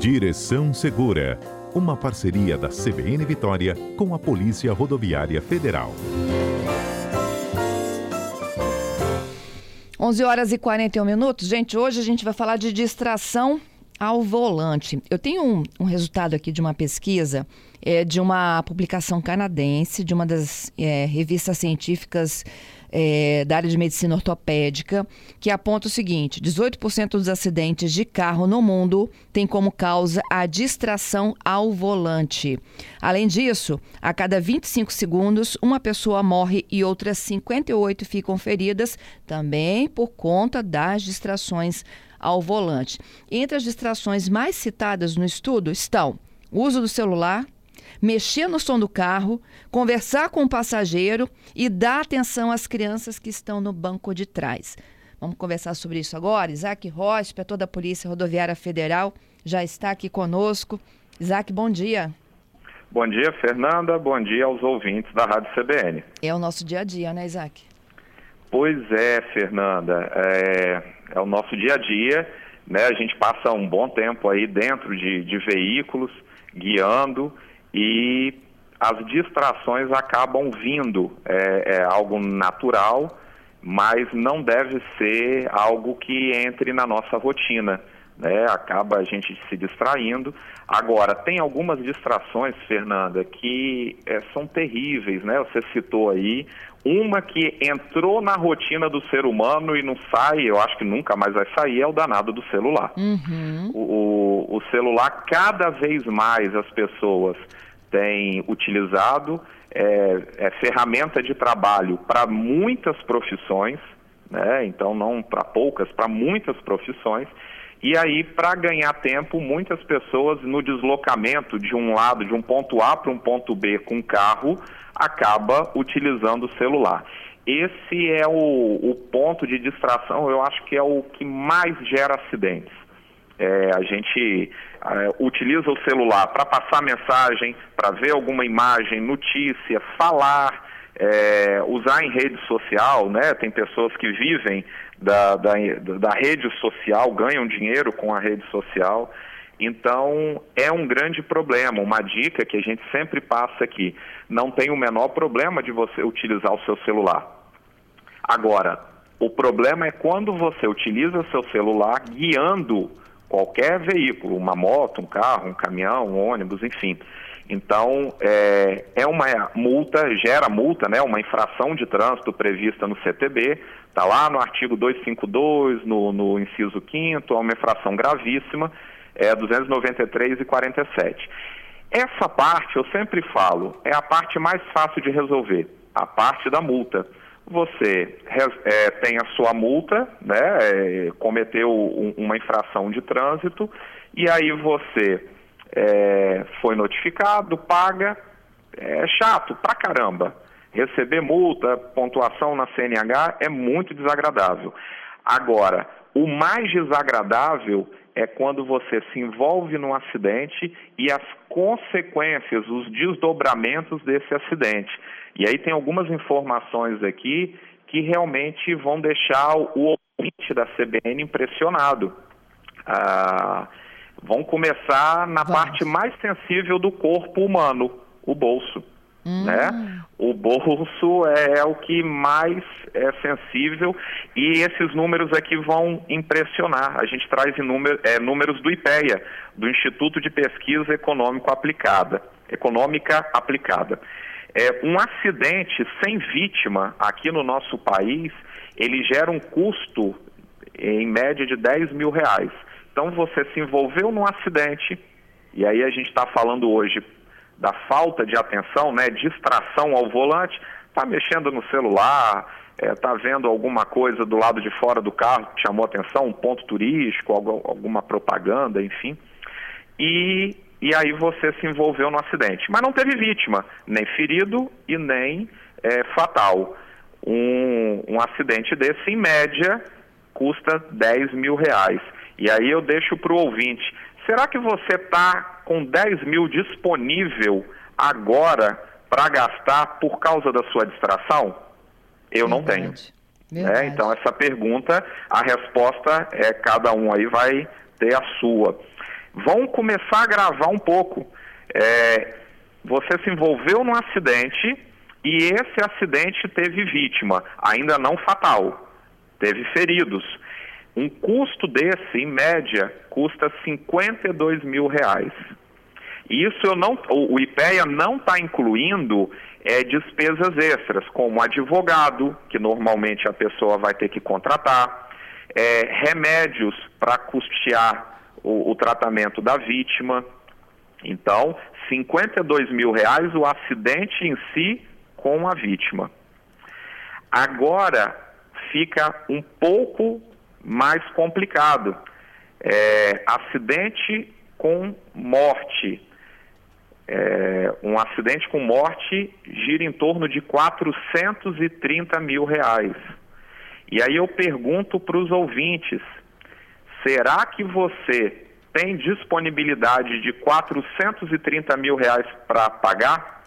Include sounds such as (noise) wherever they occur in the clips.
Direção Segura, uma parceria da CBN Vitória com a Polícia Rodoviária Federal. 11 horas e 41 minutos. Gente, hoje a gente vai falar de distração ao volante. Eu tenho um, um resultado aqui de uma pesquisa é, de uma publicação canadense, de uma das é, revistas científicas é, da área de medicina ortopédica, que aponta o seguinte: 18% dos acidentes de carro no mundo têm como causa a distração ao volante. Além disso, a cada 25 segundos, uma pessoa morre e outras 58 ficam feridas, também por conta das distrações ao volante. Entre as distrações mais citadas no estudo estão o uso do celular, mexer no som do carro, conversar com o passageiro e dar atenção às crianças que estão no banco de trás. Vamos conversar sobre isso agora. Isaac Rocha, inspetor da Polícia Rodoviária Federal, já está aqui conosco. Isaac, bom dia. Bom dia, Fernanda. Bom dia aos ouvintes da Rádio CBN. É o nosso dia a dia, né, Isaac? Pois é, Fernanda. É, é o nosso dia a dia. Né? A gente passa um bom tempo aí dentro de, de veículos, guiando e as distrações acabam vindo. É, é, algo natural, mas não deve ser algo que entre na nossa rotina. Né? Acaba a gente se distraindo. Agora, tem algumas distrações, Fernanda, que é, são terríveis, né? Você citou aí uma que entrou na rotina do ser humano e não sai, eu acho que nunca mais vai sair, é o danado do celular. Uhum. O, o, celular, cada vez mais as pessoas têm utilizado, é, é ferramenta de trabalho para muitas profissões, né? então não para poucas, para muitas profissões. E aí, para ganhar tempo, muitas pessoas no deslocamento de um lado, de um ponto A para um ponto B com carro, acaba utilizando o celular. Esse é o, o ponto de distração, eu acho que é o que mais gera acidentes. É, a gente é, utiliza o celular para passar mensagem, para ver alguma imagem, notícia, falar, é, usar em rede social, né? Tem pessoas que vivem da, da, da rede social, ganham dinheiro com a rede social. Então, é um grande problema. Uma dica que a gente sempre passa aqui: não tem o menor problema de você utilizar o seu celular. Agora, o problema é quando você utiliza seu celular guiando qualquer veículo, uma moto, um carro, um caminhão, um ônibus, enfim. Então, é, é uma multa, gera multa, né, uma infração de trânsito prevista no CTB, está lá no artigo 252, no, no inciso 5 é uma infração gravíssima, é 293 e 47. Essa parte, eu sempre falo, é a parte mais fácil de resolver, a parte da multa. Você é, tem a sua multa, né, é, cometeu um, uma infração de trânsito, e aí você é, foi notificado, paga, é chato pra caramba. Receber multa, pontuação na CNH é muito desagradável. Agora, o mais desagradável é quando você se envolve num acidente e as consequências, os desdobramentos desse acidente. E aí tem algumas informações aqui que realmente vão deixar o ouvinte da CBN impressionado. Ah, vão começar na Vamos. parte mais sensível do corpo humano, o bolso. Hum. Né? O bolso é o que mais é sensível e esses números aqui vão impressionar. A gente traz número, é, números do IPEA, do Instituto de Pesquisa Econômico Aplicada, Econômica Aplicada. É, um acidente sem vítima aqui no nosso país, ele gera um custo em média de 10 mil reais. Então você se envolveu num acidente, e aí a gente está falando hoje da falta de atenção, né, distração ao volante, está mexendo no celular, está é, vendo alguma coisa do lado de fora do carro que chamou atenção, um ponto turístico, alguma propaganda, enfim. E, e aí você se envolveu no acidente. Mas não teve vítima, nem ferido e nem é, fatal. Um, um acidente desse, em média, custa 10 mil reais. E aí eu deixo para o ouvinte, será que você está com 10 mil disponível agora para gastar por causa da sua distração? Eu Verdade. não tenho. É, então essa pergunta, a resposta é cada um aí vai ter a sua. vão começar a gravar um pouco. É, você se envolveu num acidente e esse acidente teve vítima, ainda não fatal, teve feridos. Um custo desse, em média, custa 52 mil reais. Isso eu não, o, IPEA não está incluindo é, despesas extras, como advogado, que normalmente a pessoa vai ter que contratar, é, remédios para custear o, o tratamento da vítima. Então, 52 mil reais o acidente em si com a vítima. Agora fica um pouco mais complicado. É, acidente com morte. É, um acidente com morte gira em torno de 430 mil reais. E aí eu pergunto para os ouvintes: será que você tem disponibilidade de 430 mil reais para pagar?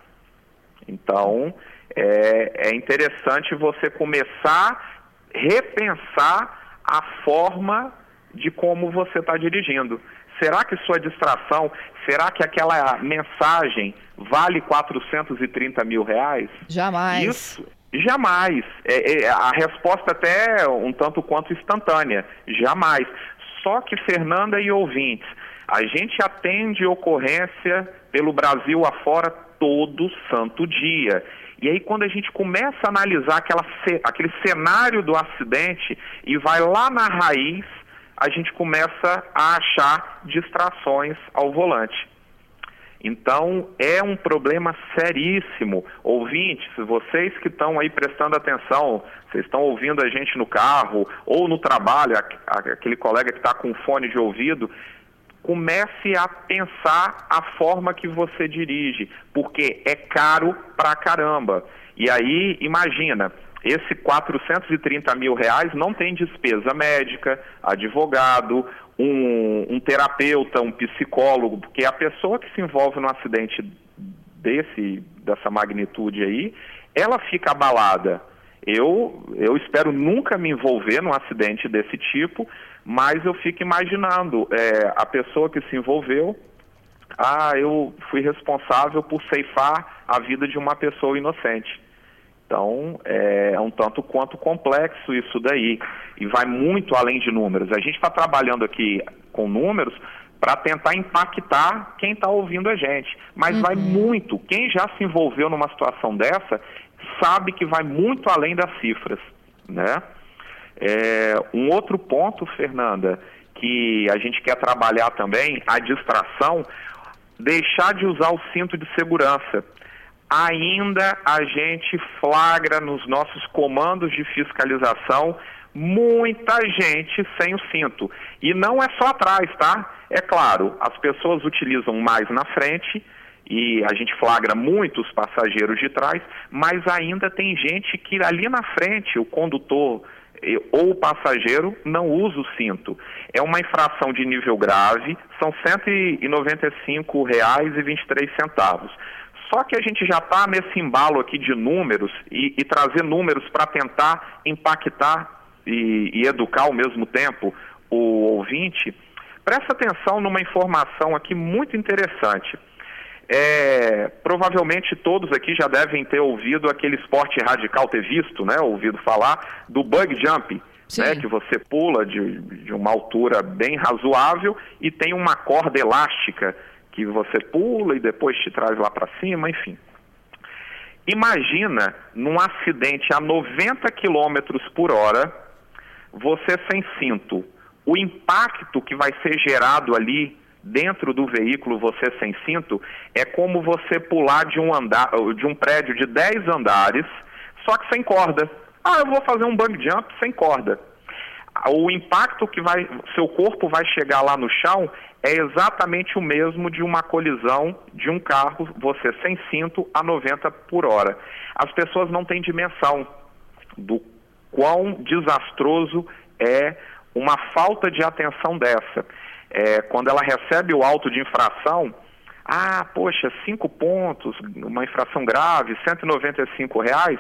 Então é, é interessante você começar a repensar a forma de como você está dirigindo. Será que sua distração, será que aquela mensagem vale 430 mil reais? Jamais. Isso, jamais. É, é, a resposta até é um tanto quanto instantânea. Jamais. Só que, Fernanda e ouvintes, a gente atende ocorrência pelo Brasil afora todo santo dia. E aí, quando a gente começa a analisar aquela, aquele cenário do acidente e vai lá na raiz, a gente começa a achar distrações ao volante. Então, é um problema seríssimo. Ouvintes, vocês que estão aí prestando atenção, vocês estão ouvindo a gente no carro ou no trabalho, aquele colega que está com fone de ouvido, comece a pensar a forma que você dirige, porque é caro pra caramba. E aí, imagina, esse 430 mil reais não tem despesa médica, advogado, um, um terapeuta, um psicólogo, porque a pessoa que se envolve num acidente desse, dessa magnitude aí, ela fica abalada. Eu, eu espero nunca me envolver num acidente desse tipo, mas eu fico imaginando é, a pessoa que se envolveu, ah, eu fui responsável por ceifar a vida de uma pessoa inocente. Então, é, é um tanto quanto complexo isso daí. E vai muito além de números. A gente está trabalhando aqui com números para tentar impactar quem está ouvindo a gente. Mas uhum. vai muito. Quem já se envolveu numa situação dessa sabe que vai muito além das cifras. Né? É, um outro ponto, Fernanda, que a gente quer trabalhar também, a distração, deixar de usar o cinto de segurança ainda a gente flagra nos nossos comandos de fiscalização muita gente sem o cinto. E não é só atrás, tá? É claro, as pessoas utilizam mais na frente e a gente flagra muitos passageiros de trás, mas ainda tem gente que ali na frente, o condutor ou o passageiro não usa o cinto. É uma infração de nível grave, são R$ 195,23. Só que a gente já está nesse embalo aqui de números e, e trazer números para tentar impactar e, e educar ao mesmo tempo o ouvinte. Presta atenção numa informação aqui muito interessante. É, provavelmente todos aqui já devem ter ouvido aquele esporte radical, ter visto, né, ouvido falar do bug jump, né, que você pula de, de uma altura bem razoável e tem uma corda elástica que você pula e depois te traz lá para cima, enfim. Imagina num acidente a 90 km por hora, você sem cinto, o impacto que vai ser gerado ali dentro do veículo, você sem cinto, é como você pular de um andar, de um prédio de 10 andares, só que sem corda. Ah, eu vou fazer um bang jump sem corda. O impacto que vai, seu corpo vai chegar lá no chão é exatamente o mesmo de uma colisão de um carro, você sem cinto, a 90 por hora. As pessoas não têm dimensão do quão desastroso é uma falta de atenção dessa. É, quando ela recebe o auto de infração, ah, poxa, cinco pontos, uma infração grave, 195 reais.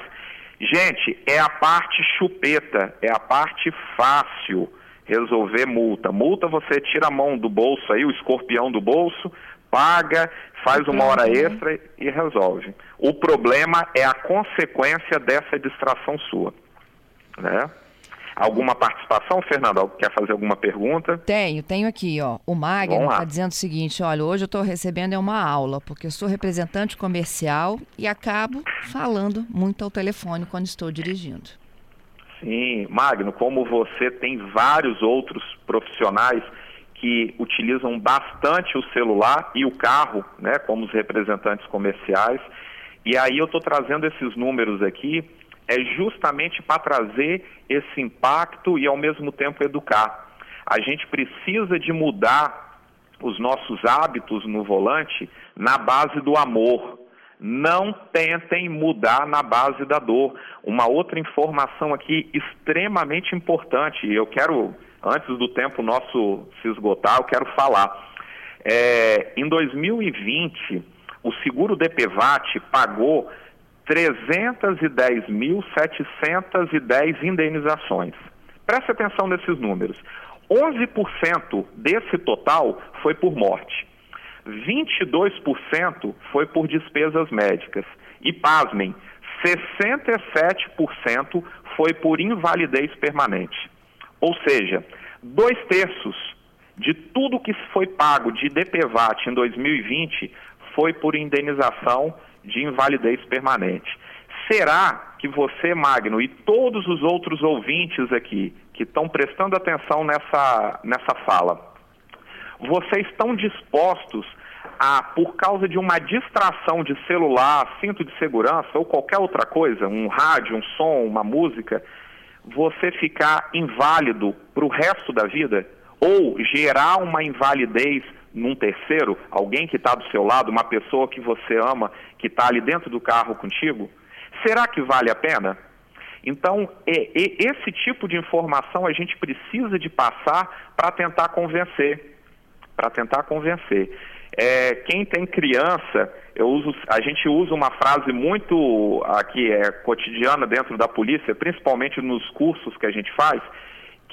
Gente, é a parte chupeta, é a parte fácil resolver multa. Multa você tira a mão do bolso aí, o escorpião do bolso, paga, faz uma hora extra e resolve. O problema é a consequência dessa distração sua, né? Alguma participação, Fernando? Quer fazer alguma pergunta? Tenho, tenho aqui, ó. O Magno está dizendo o seguinte: olha, hoje eu estou recebendo é uma aula, porque eu sou representante comercial e acabo falando muito ao telefone quando estou dirigindo. Sim, Magno, como você tem vários outros profissionais que utilizam bastante o celular e o carro, né, como os representantes comerciais. E aí eu estou trazendo esses números aqui é justamente para trazer esse impacto e ao mesmo tempo educar. A gente precisa de mudar os nossos hábitos no volante na base do amor. Não tentem mudar na base da dor. Uma outra informação aqui extremamente importante, eu quero, antes do tempo nosso se esgotar, eu quero falar. É, em 2020, o seguro DPVAT pagou 310.710 indenizações. Preste atenção nesses números. 11% desse total foi por morte. 22% foi por despesas médicas. E, pasmem, 67% foi por invalidez permanente. Ou seja, dois terços de tudo que foi pago de DPVAT em 2020 foi por indenização de invalidez permanente. Será que você, Magno, e todos os outros ouvintes aqui que estão prestando atenção nessa, nessa fala, vocês estão dispostos a, por causa de uma distração de celular, cinto de segurança ou qualquer outra coisa, um rádio, um som, uma música, você ficar inválido para o resto da vida? Ou gerar uma invalidez num terceiro, alguém que está do seu lado, uma pessoa que você ama, que está ali dentro do carro contigo, será que vale a pena? Então, é, é, esse tipo de informação a gente precisa de passar para tentar convencer, para tentar convencer. É, quem tem criança, eu uso, a gente usa uma frase muito aqui é cotidiana dentro da polícia, principalmente nos cursos que a gente faz,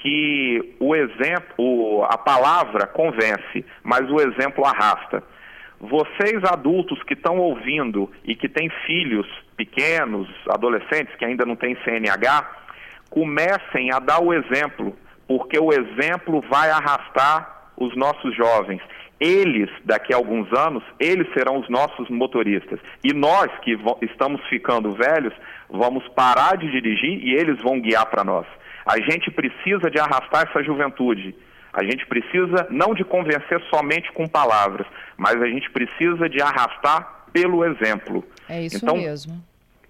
que o exemplo, a palavra convence, mas o exemplo arrasta. Vocês adultos que estão ouvindo e que têm filhos pequenos, adolescentes que ainda não têm CNH, comecem a dar o exemplo, porque o exemplo vai arrastar os nossos jovens. Eles, daqui a alguns anos, eles serão os nossos motoristas. E nós que estamos ficando velhos, vamos parar de dirigir e eles vão guiar para nós. A gente precisa de arrastar essa juventude. A gente precisa não de convencer somente com palavras, mas a gente precisa de arrastar pelo exemplo. É isso então, mesmo.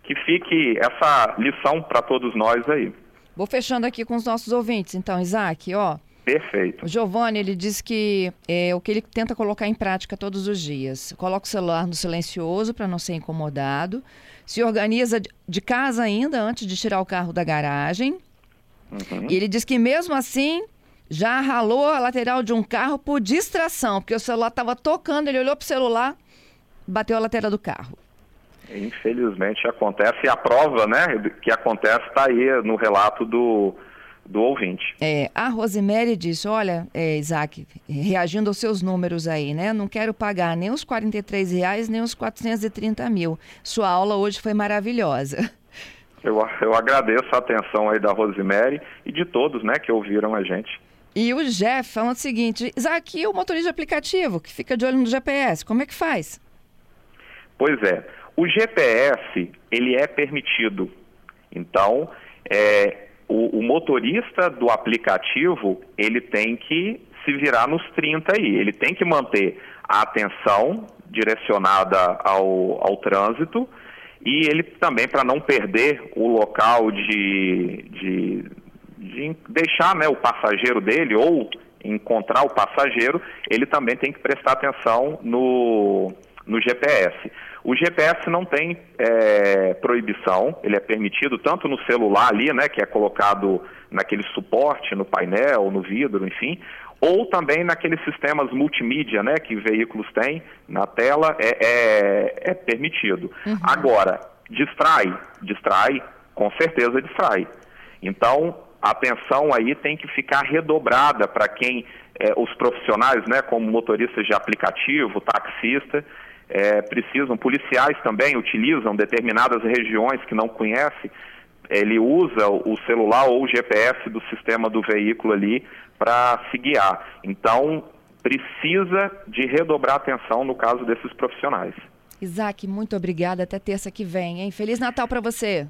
Que fique essa lição para todos nós aí. Vou fechando aqui com os nossos ouvintes, então, Isaac, ó. Perfeito. O Giovanni, ele diz que é o que ele tenta colocar em prática todos os dias. Coloca o celular no silencioso para não ser incomodado. Se organiza de casa ainda antes de tirar o carro da garagem. Uhum. E ele diz que mesmo assim já ralou a lateral de um carro por distração, porque o celular estava tocando, ele olhou para o celular, bateu a lateral do carro. Infelizmente acontece, e a prova né, que acontece está aí no relato do, do ouvinte. É, a Rosemary disse, olha, é, Isaac, reagindo aos seus números aí, né? Não quero pagar nem os 43 reais, nem os 430 mil. Sua aula hoje foi maravilhosa. (laughs) Eu, eu agradeço a atenção aí da Rosemary e de todos, né, que ouviram a gente. E o Jeff falando o seguinte, Isaac, o motorista de aplicativo que fica de olho no GPS, como é que faz? Pois é, o GPS, ele é permitido. Então, é, o, o motorista do aplicativo, ele tem que se virar nos 30 aí, ele tem que manter a atenção direcionada ao, ao trânsito, e ele também, para não perder o local de, de, de deixar né, o passageiro dele ou encontrar o passageiro, ele também tem que prestar atenção no, no GPS. O GPS não tem é, proibição, ele é permitido tanto no celular ali, né, que é colocado naquele suporte, no painel, no vidro, enfim, ou também naqueles sistemas multimídia né, que veículos têm na tela, é, é, é permitido. Uhum. Agora, distrai, distrai, com certeza distrai. Então, a atenção aí tem que ficar redobrada para quem, é, os profissionais, né, como motoristas de aplicativo, taxista, é, precisam, policiais também utilizam determinadas regiões que não conhece, ele usa o celular ou o GPS do sistema do veículo ali para se guiar. Então, precisa de redobrar atenção no caso desses profissionais. Isaac, muito obrigada. Até terça que vem, hein? Feliz Natal para você.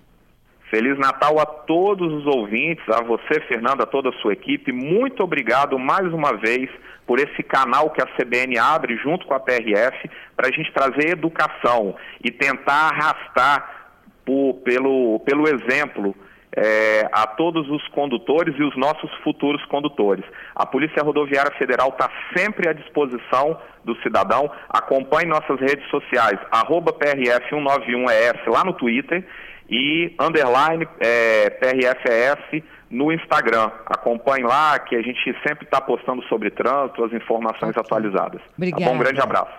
Feliz Natal a todos os ouvintes, a você, Fernanda, a toda a sua equipe. Muito obrigado mais uma vez por esse canal que a CBN abre junto com a PRF para a gente trazer educação e tentar arrastar por, pelo, pelo exemplo é, a todos os condutores e os nossos futuros condutores. A Polícia Rodoviária Federal está sempre à disposição do cidadão. Acompanhe nossas redes sociais, arroba PRF191ES lá no Twitter e underline é, PRFS no Instagram. Acompanhe lá que a gente sempre está postando sobre trânsito, as informações okay. atualizadas. Obrigada. Tá bom? Um grande abraço.